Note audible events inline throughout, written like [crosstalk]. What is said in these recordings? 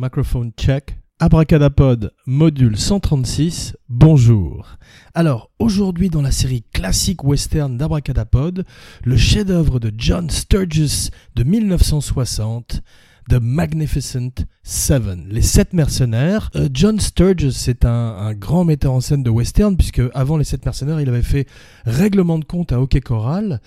microphone check. Abracadapod, module 136, bonjour. Alors, aujourd'hui dans la série classique western d'Abracadapod, le chef-d'œuvre de John Sturges de 1960, The Magnificent Seven, les sept mercenaires. Euh, John Sturges, c'est un, grand metteur en scène de western, puisque avant les sept mercenaires, il avait fait Règlement de compte à Hockey Choral.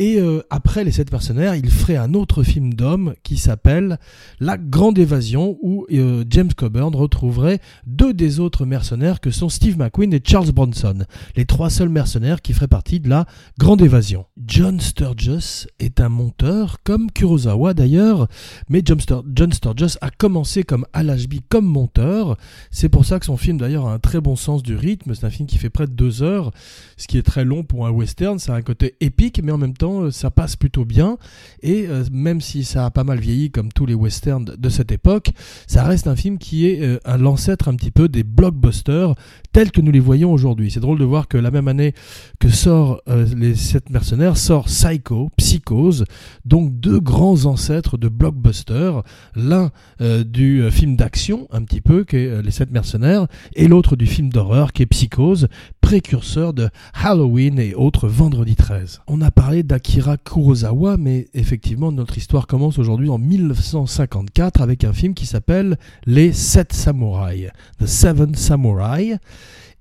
Et euh, après Les Sept Mercenaires, il ferait un autre film d'homme qui s'appelle La Grande Évasion, où euh, James Coburn retrouverait deux des autres mercenaires que sont Steve McQueen et Charles Bronson, les trois seuls mercenaires qui feraient partie de La Grande Évasion. John Sturges est un monteur, comme Kurosawa d'ailleurs, mais John, John Sturges a commencé comme Al Ashby comme monteur. C'est pour ça que son film d'ailleurs a un très bon sens du rythme. C'est un film qui fait près de deux heures, ce qui est très long pour un western. Ça a un côté épique, mais en même temps euh, ça passe plutôt bien. Et euh, même si ça a pas mal vieilli comme tous les westerns de cette époque, ça reste un film qui est euh, un l'ancêtre un petit peu des blockbusters tels que nous les voyons aujourd'hui. C'est drôle de voir que la même année que sort Les Sept Mercenaires, sort Psycho, Psychose, donc deux grands ancêtres de blockbusters. L'un du film d'action, un petit peu, qui est Les Sept Mercenaires, et l'autre du film d'horreur, qui est Psychose, précurseur de Halloween et autres Vendredi 13. On a parlé d'Akira Kurosawa, mais effectivement notre histoire commence aujourd'hui en 1954 avec un film qui s'appelle Les Sept Samouraïs, The Seven Samurai.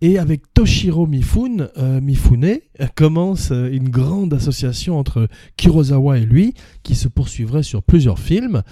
Et avec Toshiro Mifune, euh, Mifune commence euh, une grande association entre Kurosawa et lui, qui se poursuivrait sur plusieurs films,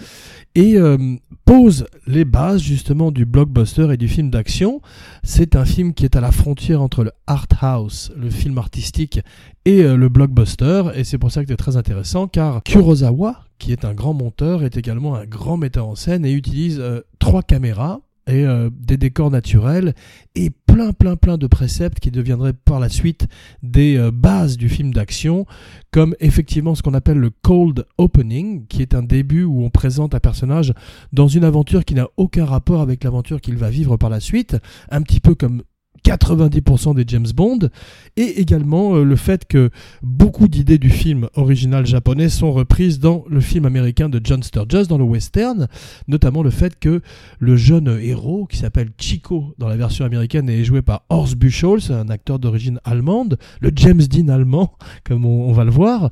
et euh, pose les bases justement du blockbuster et du film d'action. C'est un film qui est à la frontière entre le art house, le film artistique, et le blockbuster, et c'est pour ça que c'est très intéressant, car Kurosawa, qui est un grand monteur, est également un grand metteur en scène et utilise trois caméras et euh, des décors naturels et plein plein plein de préceptes qui deviendraient par la suite des euh, bases du film d'action comme effectivement ce qu'on appelle le cold opening qui est un début où on présente un personnage dans une aventure qui n'a aucun rapport avec l'aventure qu'il va vivre par la suite un petit peu comme 90% des James Bond, et également euh, le fait que beaucoup d'idées du film original japonais sont reprises dans le film américain de John Sturges, dans le western, notamment le fait que le jeune héros, qui s'appelle Chico dans la version américaine, est joué par Horst Buchholz, un acteur d'origine allemande, le James Dean allemand, [laughs] comme on va le voir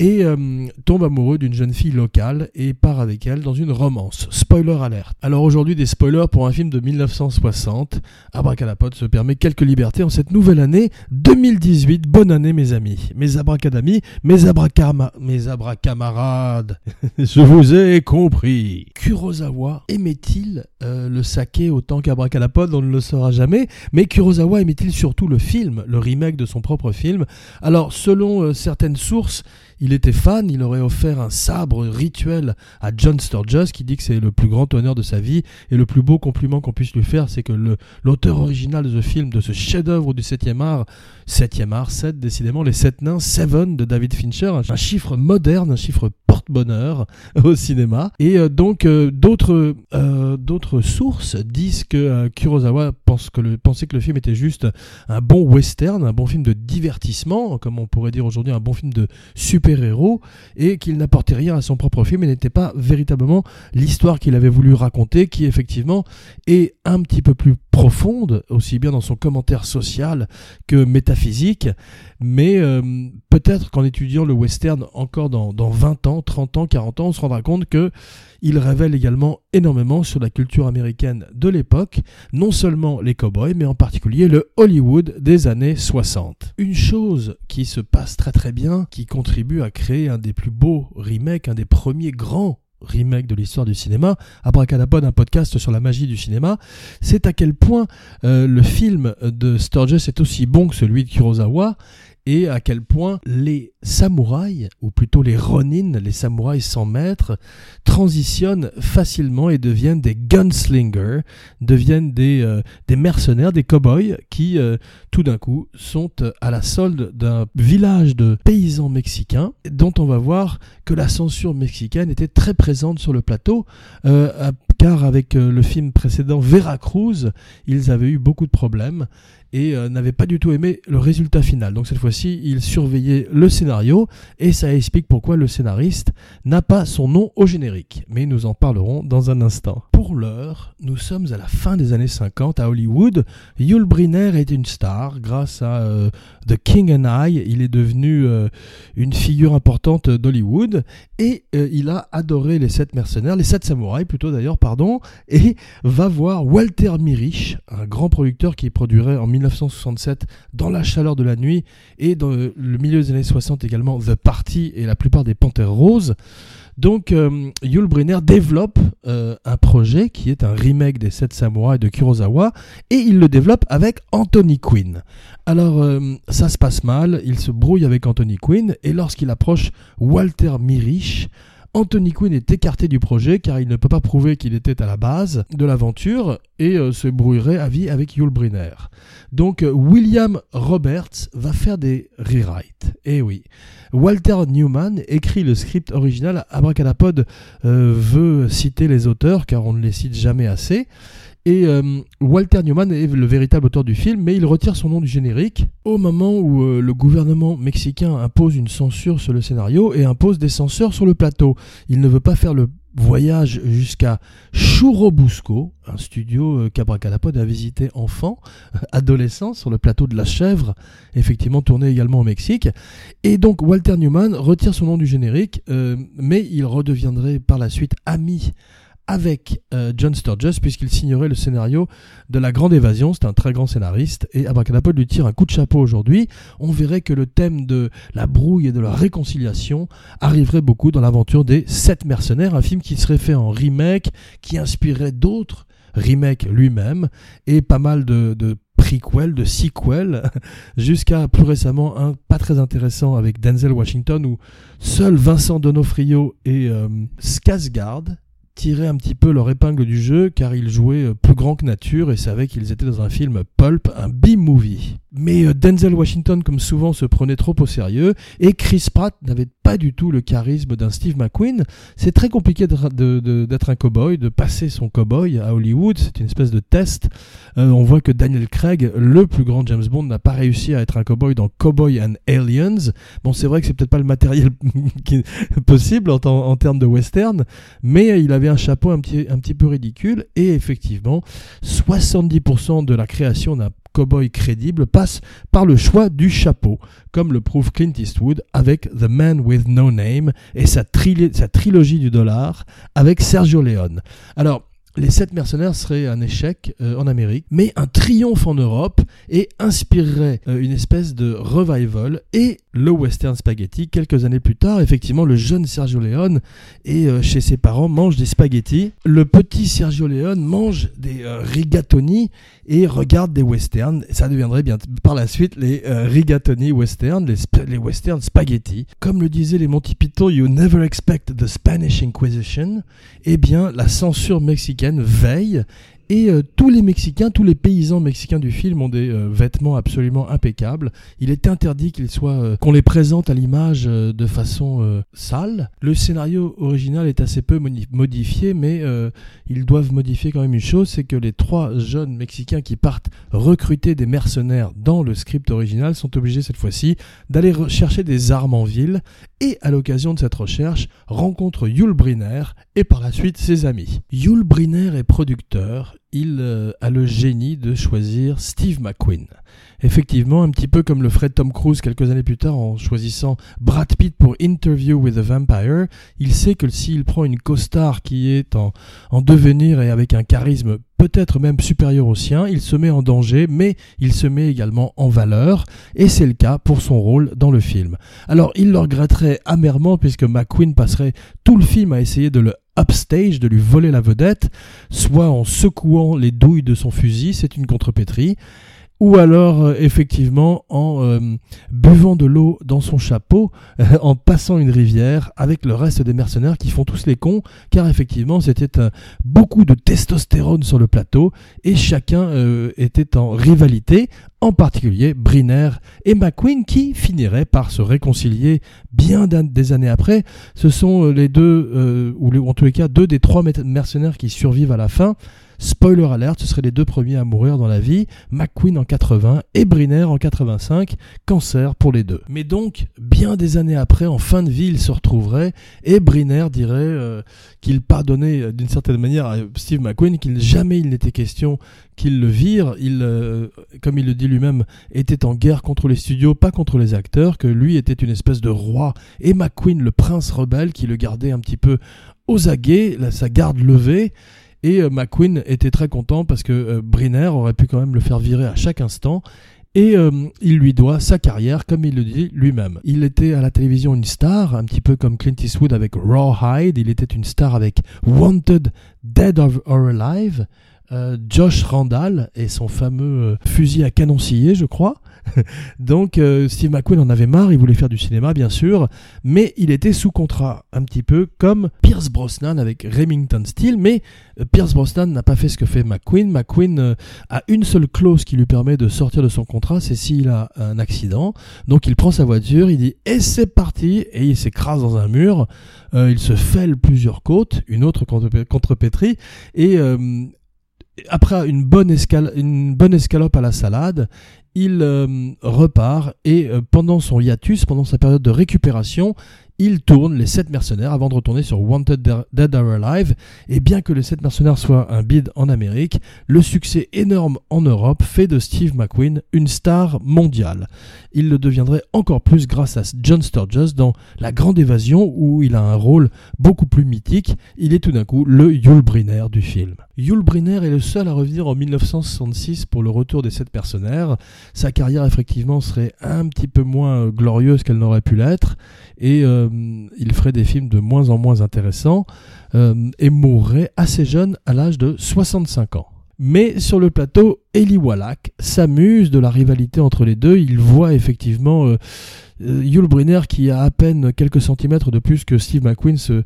et euh, tombe amoureux d'une jeune fille locale et part avec elle dans une romance. Spoiler alerte. Alors aujourd'hui des spoilers pour un film de 1960. Abracadapod se permet quelques libertés en cette nouvelle année 2018. Bonne année mes amis, mes abracadamis, mes abracama, mes abracamarades. [laughs] Je vous ai compris. Kurosawa aimait-il euh, le saké autant qu'Abracadapod? On ne le saura jamais. Mais Kurosawa aimait-il surtout le film, le remake de son propre film? Alors selon euh, certaines sources, il était fan, il aurait offert un sabre rituel à John Sturges qui dit que c'est le plus grand honneur de sa vie et le plus beau compliment qu'on puisse lui faire, c'est que l'auteur original de ce film, de ce chef-d'œuvre du 7e art, 7e art, 7 décidément, les 7 nains, Seven de David Fincher, un, chiffre moderne, un chiffre porte-bonheur [laughs] au cinéma. Et euh, donc euh, d'autres euh, d'autres sources disent que Kurosawa pense que le, pensait que le film était juste un bon western, un bon film de divertissement, comme on pourrait dire aujourd'hui un bon film de super et qu'il n'apportait rien à son propre film et n'était pas véritablement l'histoire qu'il avait voulu raconter, qui effectivement est un petit peu plus profonde, aussi bien dans son commentaire social que métaphysique, mais euh, peut-être qu'en étudiant le western encore dans, dans 20 ans, 30 ans, 40 ans, on se rendra compte que il révèle également énormément sur la culture américaine de l'époque, non seulement les cowboys, mais en particulier le Hollywood des années 60. Une chose qui se passe très très bien, qui contribue à créer un des plus beaux remakes, un des premiers grands remake de l'histoire du cinéma, Abracadapod, un podcast sur la magie du cinéma, c'est à quel point euh, le film de Sturges est aussi bon que celui de Kurosawa et à quel point les samouraïs, ou plutôt les ronin, les samouraïs sans maître, transitionnent facilement et deviennent des gunslingers, deviennent des, euh, mercenaires, des cow-boys qui, euh, tout d'un coup, sont euh, à la solde d'un village de paysans mexicains, dont on va voir que la censure mexicaine était très présente sur le plateau, car avec le film précédent Veracruz, ils avaient eu beaucoup de problèmes et euh, n'avait pas du tout aimé le résultat final. Donc cette fois-ci, il surveillait le scénario et ça explique pourquoi le scénariste n'a pas son nom au générique. Mais nous en parlerons dans un instant. Pour l'heure, nous sommes à la fin des années 50 à Hollywood. Yul Brynner est une star grâce à euh, The King and I. Il est devenu euh, une figure importante d'Hollywood et il a adoré les sept mercenaires, les sept samouraïs plutôt d'ailleurs, pardon, et va voir Walter Mirich, un grand producteur qui produirait en 1967 Dans la chaleur de la nuit et dans le milieu des années 60 également The Party et la plupart des Panthères Roses. Donc euh, Yul Brynner développe euh, un projet qui est un remake des Sept Samouraïs de Kurosawa et il le développe avec Anthony Quinn. Alors euh, ça se passe mal, il se brouille avec Anthony Quinn et lorsqu'il approche Walter Mirich, Anthony Quinn est écarté du projet car il ne peut pas prouver qu'il était à la base de l'aventure et euh, se brouillerait à vie avec Yul Brynner. Donc euh, William Roberts va faire des rewrites. Eh oui. Walter Newman écrit le script original. Abracadapod euh, veut citer les auteurs car on ne les cite jamais assez. Et euh, Walter Newman est le véritable auteur du film, mais il retire son nom du générique au moment où euh, le gouvernement mexicain impose une censure sur le scénario et impose des censeurs sur le plateau. Il ne veut pas faire le voyage jusqu'à Churubusco, un studio euh, qu'Abracadapod a visité enfant, adolescent, sur le plateau de la Chèvre, effectivement tourné également au Mexique. Et donc Walter Newman retire son nom du générique, mais il redeviendrait par la suite ami avec euh, John Sturges puisqu'il signerait le scénario de La Grande Évasion. C'est un très grand scénariste et Abracadapod lui tire un coup de chapeau aujourd'hui. On verrait que le thème de la brouille et de la réconciliation arriverait beaucoup dans l'aventure des Sept Mercenaires, un film qui serait fait en remake, qui inspirerait d'autres remakes lui-même et pas mal de, de de sequel, [laughs] jusqu'à plus récemment un pas très intéressant avec Denzel Washington où seul Vincent Donofrio et euh, tirer un petit peu leur épingle du jeu car ils jouaient euh, plus grand que nature et savaient qu'ils étaient dans un film pulp, un B-movie. Mais euh, Denzel Washington, comme souvent, se prenait trop au sérieux et Chris Pratt n'avait pas du tout le charisme d'un Steve McQueen. C'est très compliqué d'être un cowboy, de passer son cowboy à Hollywood. C'est une espèce de test. Euh, on voit que Daniel Craig, le plus grand James Bond, n'a pas réussi à être un cowboy dans Cowboy and Aliens. Bon, c'est vrai que c'est peut-être pas le matériel [laughs] possible en, en, termes de western, mais il avait un chapeau un petit, un petit peu ridicule et effectivement, 70% de la création d'un cowboy crédible passe par le choix du chapeau, comme le prouve Clint Eastwood avec The Man with No Name et sa, sa trilogie du dollar avec Sergio Leone. Alors, les sept mercenaires seraient un échec euh, en Amérique, mais un triomphe en Europe et inspirerait euh, une espèce de revival et le western spaghetti. Quelques années plus tard, effectivement, le jeune Sergio Leone est euh, chez ses parents, mange des spaghettis. Le petit Sergio Leone mange des rigatoni et regarde des westerns. Ça deviendrait bien par la suite les rigatoni westerns, les, les westerns spaghetti. Comme le disaient les Monty You never expect the Spanish Inquisition. Eh bien, la censure mexicaine veille et euh, tous les Mexicains, tous les paysans mexicains du film ont des euh, vêtements absolument impeccables. Il est interdit qu'ils soient, euh, qu'on les présente à l'image de façon sale. Le scénario original est assez peu modifié, mais ils doivent modifier quand même une chose, c'est que les trois jeunes Mexicains qui partent recruter des mercenaires dans le script original sont obligés cette fois-ci d'aller chercher des armes en ville et à l'occasion de cette recherche rencontre Yul Brynner et par la suite ses amis. Yul Brynner est producteur il euh, a le génie de choisir Steve McQueen. Effectivement, un petit peu comme le ferait Tom Cruise quelques années plus tard en choisissant Brad Pitt pour Interview with a Vampire, il sait que s'il prend une co-star qui est en, en devenir et avec un charisme peut-être même supérieur au sien, il se met en danger, mais il se met également en valeur, et c'est le cas pour son rôle dans le film. Alors il le regretterait amèrement puisque McQueen passerait tout le film à essayer de le upstage, de lui voler la vedette, soit en secouant les douilles de son fusil, c'est une contrepétrie, ou alors euh, effectivement en euh, buvant de l'eau dans son chapeau, en passant une rivière avec le reste des mercenaires qui font tous les cons, car effectivement c'était euh, beaucoup de testostérone sur le plateau et chacun était en rivalité, en particulier Briner et McQueen qui finiraient par se réconcilier bien des années après. Ce sont les deux, ou en tous les cas deux des trois mercenaires qui survivent à la fin Spoiler alert, ce seraient les deux premiers à mourir dans la vie, McQueen en 80 et Briner en 85, cancer pour les deux. Mais donc, bien des années après, en fin de vie, ils se retrouveraient et Briner dirait euh, qu'il pardonnait euh, d'une certaine manière à Steve McQueen, qu'il jamais il n'était question qu'il le vire. Il, euh, comme il le dit lui-même, était en guerre contre les studios, pas contre les acteurs, que lui était une espèce de roi et McQueen le prince rebelle qui le gardait un petit peu aux aguets, sa garde levée. Et euh, McQueen était très content parce que euh, Briner aurait pu quand même le faire virer à chaque instant. Et euh, il lui doit sa carrière, comme il le dit lui-même. Il était à la télévision une star, un petit peu comme Clint Eastwood avec Rawhide. Il était une star avec Wanted, Dead or Alive. Josh Randall et son fameux fusil à canon je crois. [laughs] Donc euh, Steve McQueen en avait marre, il voulait faire du cinéma bien sûr, mais il était sous contrat, un petit peu comme Pierce Brosnan avec Remington Steel, mais euh, Pierce Brosnan n'a pas fait ce que fait McQueen. McQueen euh, a une seule clause qui lui permet de sortir de son contrat, c'est s'il a un accident. Donc il prend sa voiture, il dit et c'est parti, et il s'écrase dans un mur, il se fêle plusieurs côtes, une autre contre, Petri, et après une bonne escalope à la salade, il euh, repart et euh, pendant son hiatus, pendant sa période de récupération, il tourne les 7 mercenaires avant de retourner sur Wanted Dead or Alive. Et bien que les 7 mercenaires soient un bid en Amérique, le succès énorme en Europe fait de Steve McQueen une star mondiale. Il le deviendrait encore plus grâce à John Sturges dans La Grande Évasion où il a un rôle beaucoup plus mythique. Il est tout d'un coup le Yul Brynner du film. Yul Brynner est le seul à revenir en 1966 pour le retour des 7 mercenaires. Sa carrière effectivement serait un petit peu moins glorieuse qu'elle n'aurait pu l'être et euh, il ferait des films de moins en moins intéressants euh, et mourrait assez jeune à l'âge de 65 ans. Mais sur le plateau, Eli Wallach s'amuse de la rivalité entre les deux. Il voit effectivement euh, Yul Brynner qui a à peine quelques centimètres de plus que Steve McQueen se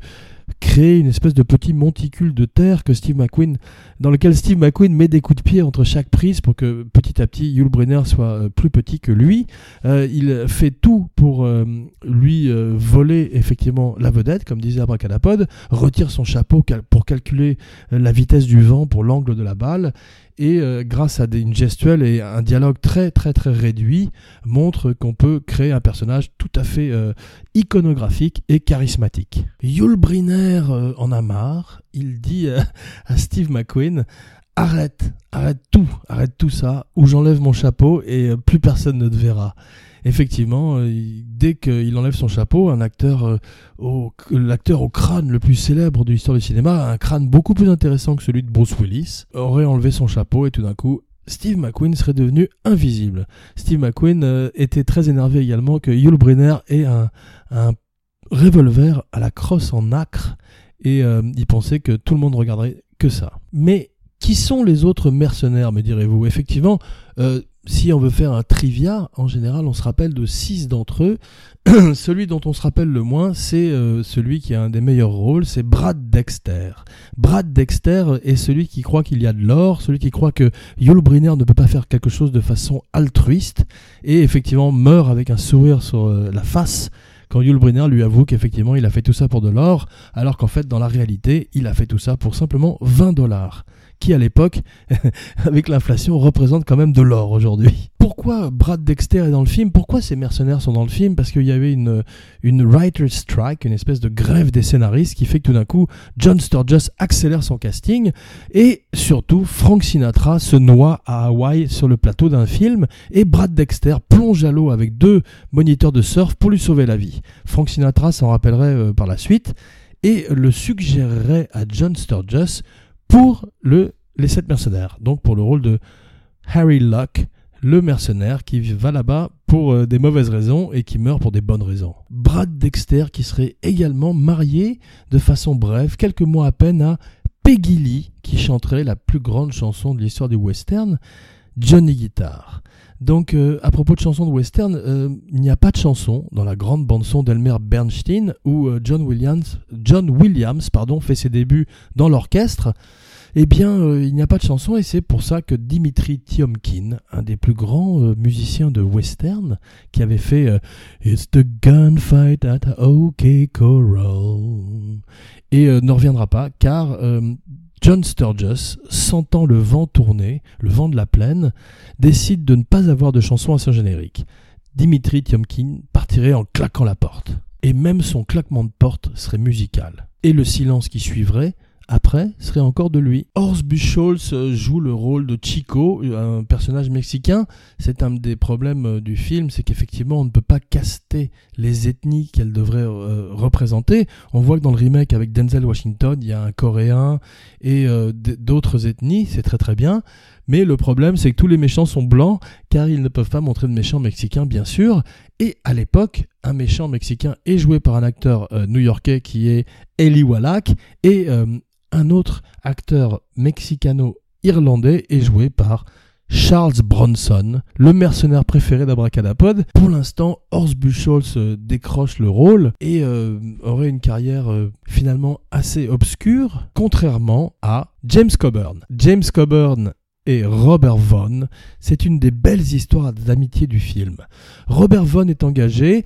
créer une espèce de petit monticule de terre que Steve McQueen, dans lequel Steve McQueen met des coups de pied entre chaque prise pour que petit à petit Yul Brynner soit euh, plus petit que lui. Euh, il fait tout pour euh, lui voler effectivement la vedette, comme disait Abracadapod, retire son chapeau pour calculer la vitesse du vent pour l'angle de la balle et grâce à une gestuelle et un dialogue très très très réduit montre qu'on peut créer un personnage tout à fait iconographique et charismatique. Yul Brynner euh, en a marre, il dit [laughs] à Steve McQueen arrête, arrête tout, arrête tout ça, ou j'enlève mon chapeau et plus personne ne te verra effectivement, euh, dès qu'il enlève son chapeau, un acteur, euh, l'acteur au crâne le plus célèbre de l'histoire du cinéma, un crâne beaucoup plus intéressant que celui de Bruce Willis, aurait enlevé son chapeau et tout d'un coup, Steve McQueen serait devenu invisible. Steve McQueen euh, était très énervé également que Yul Brynner ait un, revolver à la crosse en acre et il pensait que tout le monde regarderait que ça. Mais qui sont les autres mercenaires, me direz-vous? Effectivement, si on veut faire un trivia, en général, on se rappelle de six d'entre eux. [clears throat] celui dont on se rappelle le moins, c'est euh, celui qui a un des meilleurs rôles, c'est Brad Dexter. Brad Dexter est celui qui croit qu'il y a de l'or, celui qui croit que Yul Brynner ne peut pas faire quelque chose de façon altruiste, et effectivement meurt avec un sourire sur euh, la face quand Yul Brynner lui avoue qu'effectivement il a fait tout ça pour de l'or, alors qu'en fait dans la réalité il a fait tout ça pour simplement 20 dollars qui à l'époque, [laughs] avec l'inflation, représente quand même de l'or aujourd'hui. Pourquoi Brad Dexter est dans le film? Pourquoi ces mercenaires sont dans le film? Parce qu'il y avait une, une writer's strike, une espèce de grève des scénaristes qui fait que tout d'un coup, John Sturges accélère son casting et surtout, Frank Sinatra se noie à Hawaï sur le plateau d'un film et Brad Dexter plonge à l'eau avec deux moniteurs de surf pour lui sauver la vie. Frank Sinatra s'en rappellerait euh, par la suite et le suggérerait à John Sturges pour le, les sept mercenaires. Donc pour le rôle de Harry Luck, le mercenaire qui va là-bas pour euh, des mauvaises raisons et qui meurt pour des bonnes raisons. Brad Dexter qui serait également marié de façon brève, quelques mois à peine, à Peggy Lee qui chanterait la plus grande chanson de l'histoire du western, Johnny Guitar. Donc, euh, à propos de chansons de western, euh, il n'y a pas de chanson dans la grande bande-son d'Elmer Bernstein où John Williams, John Williams pardon, fait ses débuts dans l'orchestre eh bien, euh, il n'y a pas de chanson et c'est pour ça que Dimitri Tiomkin, un des plus grands euh, musiciens de western, qui avait fait euh, It's the gunfight at OK Corral, et ne reviendra pas car John Sturges, sentant le vent tourner, le vent de la plaine, décide de ne pas avoir de chanson à son générique. Dimitri Tiomkin partirait en claquant la porte. Et même son claquement de porte serait musical. Et le silence qui suivrait après serait encore de lui. Horst Buchholz euh, joue le rôle de Chico, un personnage mexicain. C'est un des problèmes euh, du film, c'est qu'effectivement on ne peut pas caster les ethnies qu'elle devrait euh, représenter. On voit que dans le remake avec Denzel Washington, il y a un Coréen et d'autres ethnies, c'est très très bien. Mais le problème, c'est que tous les méchants sont blancs, car ils ne peuvent pas montrer de méchants mexicains, bien sûr. Et à l'époque, un méchant mexicain est joué par un acteur new-yorkais qui est Eli Wallach, et un autre acteur mexicano-irlandais est joué par Charles Bronson, le mercenaire préféré d'Abracadapod. Pour l'instant, Horst Buchholz décroche le rôle et euh, aurait une carrière euh, finalement assez obscure, contrairement à James Coburn. James Coburn et Robert Vaughn, c'est une des belles histoires d'amitié du film. Robert Vaughn est engagé,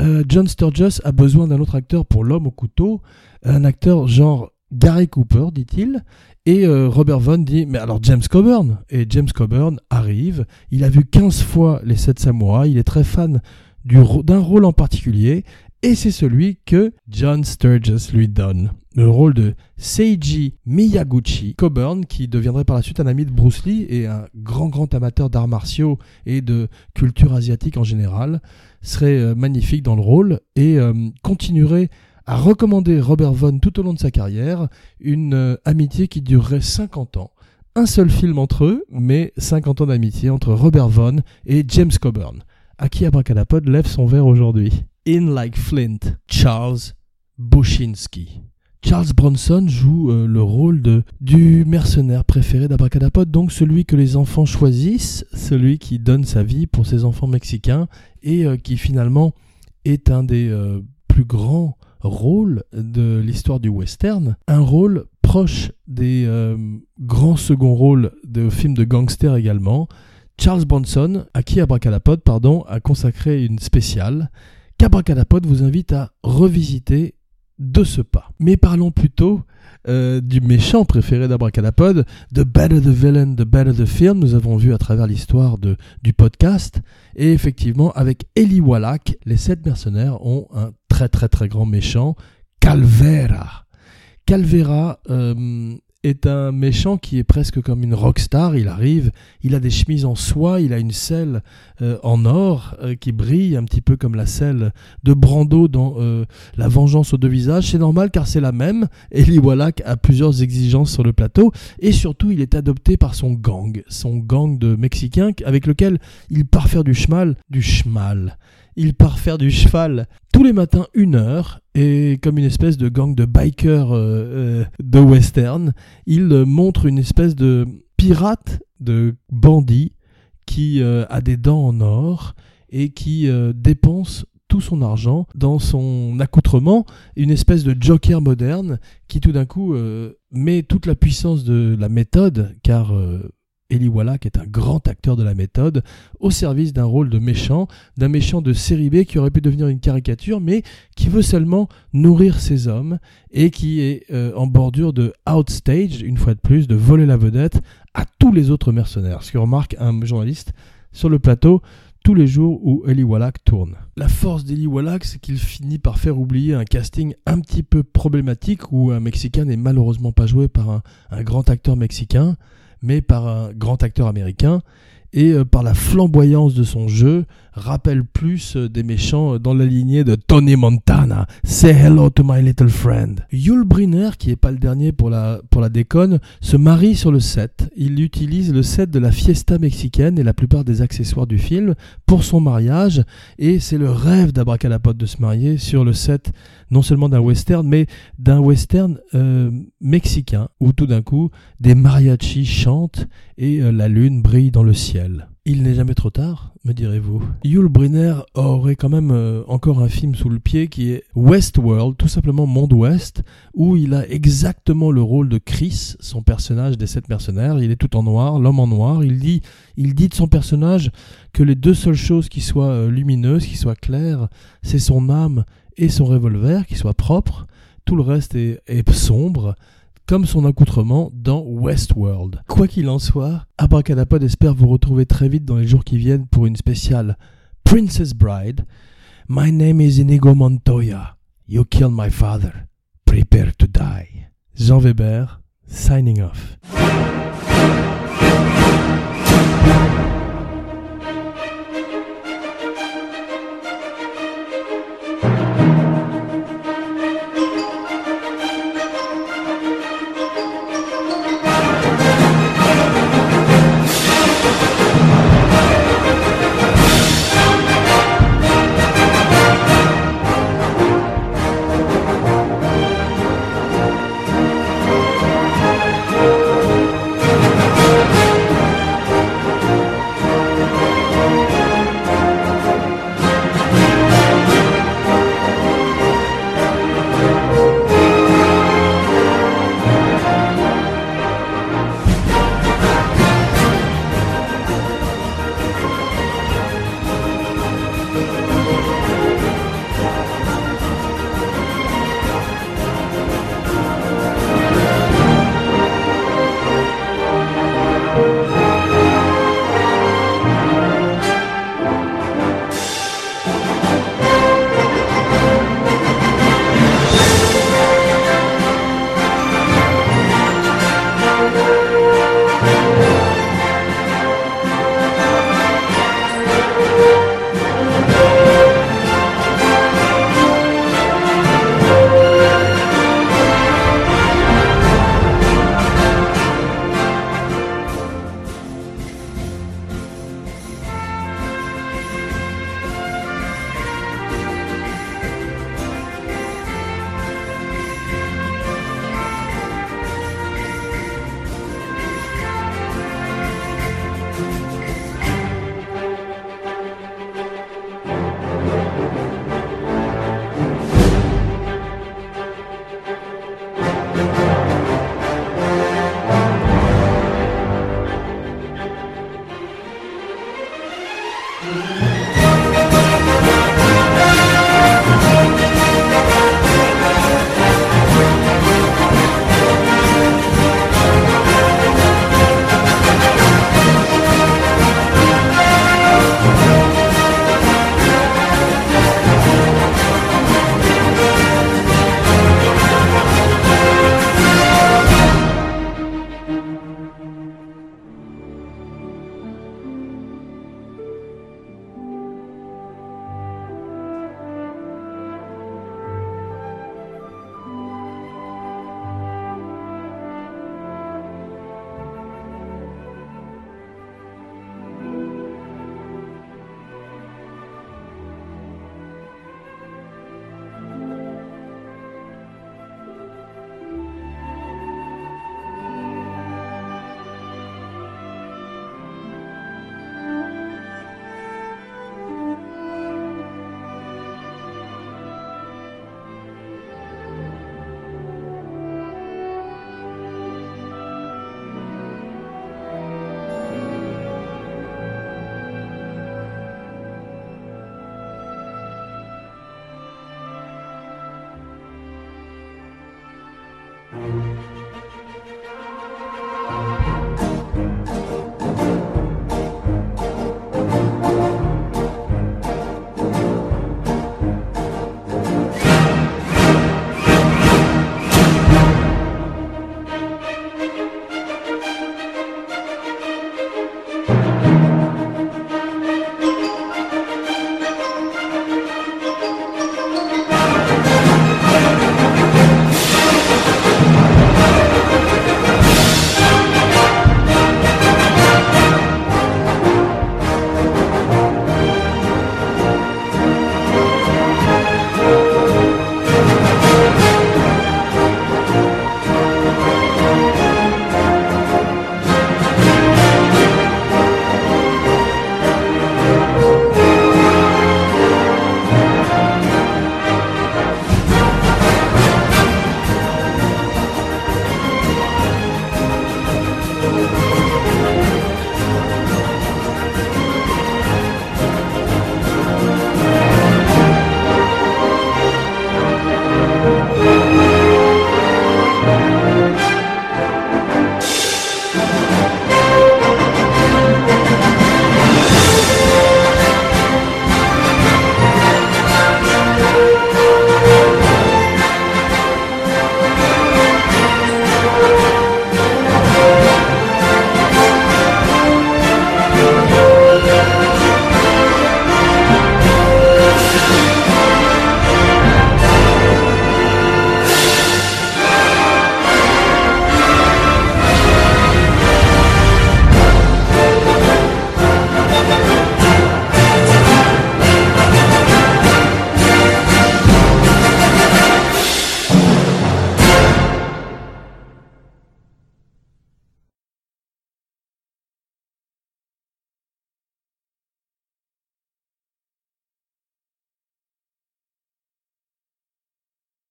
euh, John Sturges a besoin d'un autre acteur pour L'homme au couteau, un acteur genre Gary Cooper, dit-il. Et euh, Robert Vaughn dit Mais alors James Coburn Et James Coburn arrive. Il a vu 15 fois Les 7 Samouraïs. Il est très fan d'un rôle en particulier. Et c'est celui que John Sturges lui donne. Le rôle de Seiji Miyaguchi. Coburn, qui deviendrait par la suite un ami de Bruce Lee et un grand, grand amateur d'arts martiaux et de culture asiatique en général, serait euh, magnifique dans le rôle et euh, continuerait a recommandé Robert Vaughn tout au long de sa carrière, une euh, amitié qui durerait 50 ans. Un seul film entre eux, mais 50 ans d'amitié entre Robert Vaughn et James Coburn, à qui Abracadapod lève son verre aujourd'hui? In Like Flint, Charles Bushinsky. Charles Bronson joue euh, le rôle de, du mercenaire préféré d'Abracadapod, donc celui que les enfants choisissent, celui qui donne sa vie pour ses enfants mexicains et euh, qui finalement est un des plus grands rôle de l'histoire du western, un rôle proche des euh, grands seconds rôles de films de gangsters également. Charles Bronson, à qui Abracadapod pardon, a consacré une spéciale, qu'Abracadapod vous invite à revisiter de ce pas. Mais parlons plutôt euh, du méchant préféré d'Abracadapod, The Better the Villain, The Better the Film, nous avons vu à travers l'histoire du podcast. Et effectivement, avec Eli Wallach, les sept mercenaires ont un très très très grand méchant, Calvera. Calvera, euh, est un méchant qui est presque comme une rockstar. Il arrive, il a des chemises en soie, il a une selle euh, en or euh, qui brille un petit peu comme la selle de Brando dans La Vengeance aux deux visages. C'est normal car c'est la même. Eli Wallach a plusieurs exigences sur le plateau et surtout il est adopté par son gang, son gang de Mexicains avec lequel il part faire du chemal, du chemal il part faire du cheval tous les matins une heure et comme une espèce de gang de bikers euh, euh, de western, il montre une espèce de pirate, de bandit qui euh, a des dents en or et qui dépense tout son argent dans son accoutrement, une espèce de joker moderne qui tout d'un coup met toute la puissance de la méthode, car Eli Wallach est un grand acteur de la méthode, au service d'un rôle de méchant, d'un méchant de série B qui aurait pu devenir une caricature, mais qui veut seulement nourrir ses hommes et qui est euh, en bordure de outstage, une fois de plus, de voler la vedette à tous les autres mercenaires. Ce que remarque un journaliste sur le plateau tous les jours où Eli Wallach tourne. La force d'Eli Wallach, c'est qu'il finit par faire oublier un casting un petit peu problématique où un Mexicain n'est malheureusement pas joué par un grand acteur mexicain mais par un grand acteur américain et euh, par la flamboyance de son jeu, rappelle plus euh, des méchants euh, dans la lignée de Tony Montana. Say hello to my little friend. Yul Brynner, qui est pas le dernier pour la, pour la déconne, se marie sur le set. Il utilise le set de la fiesta mexicaine et la plupart des accessoires du film pour son mariage. Et c'est le rêve d'Abracadapod de se marier sur le set non seulement d'un western, mais d'un western mexicain, où tout d'un coup des mariachis chantent et la lune brille dans le ciel. Il n'est jamais trop tard, me direz-vous. Yul Brynner aurait quand même euh, encore un film sous le pied qui est Westworld, tout simplement Monde Ouest, où il a exactement le rôle de Chris, son personnage des sept mercenaires. Il est tout en noir, l'homme en noir. Il dit, il dit de son personnage que les deux seules choses qui soient euh, lumineuses, qui soient claires, c'est son âme et son revolver, qui soient propres. Tout le reste est sombre comme son accoutrement dans Westworld. Quoi qu'il en soit, Abracadapod espère vous retrouver très vite dans les jours qui viennent pour une spéciale Princess Bride. My name is Inigo Montoya. You killed my father. Prepare to die. Jean Weber, signing off.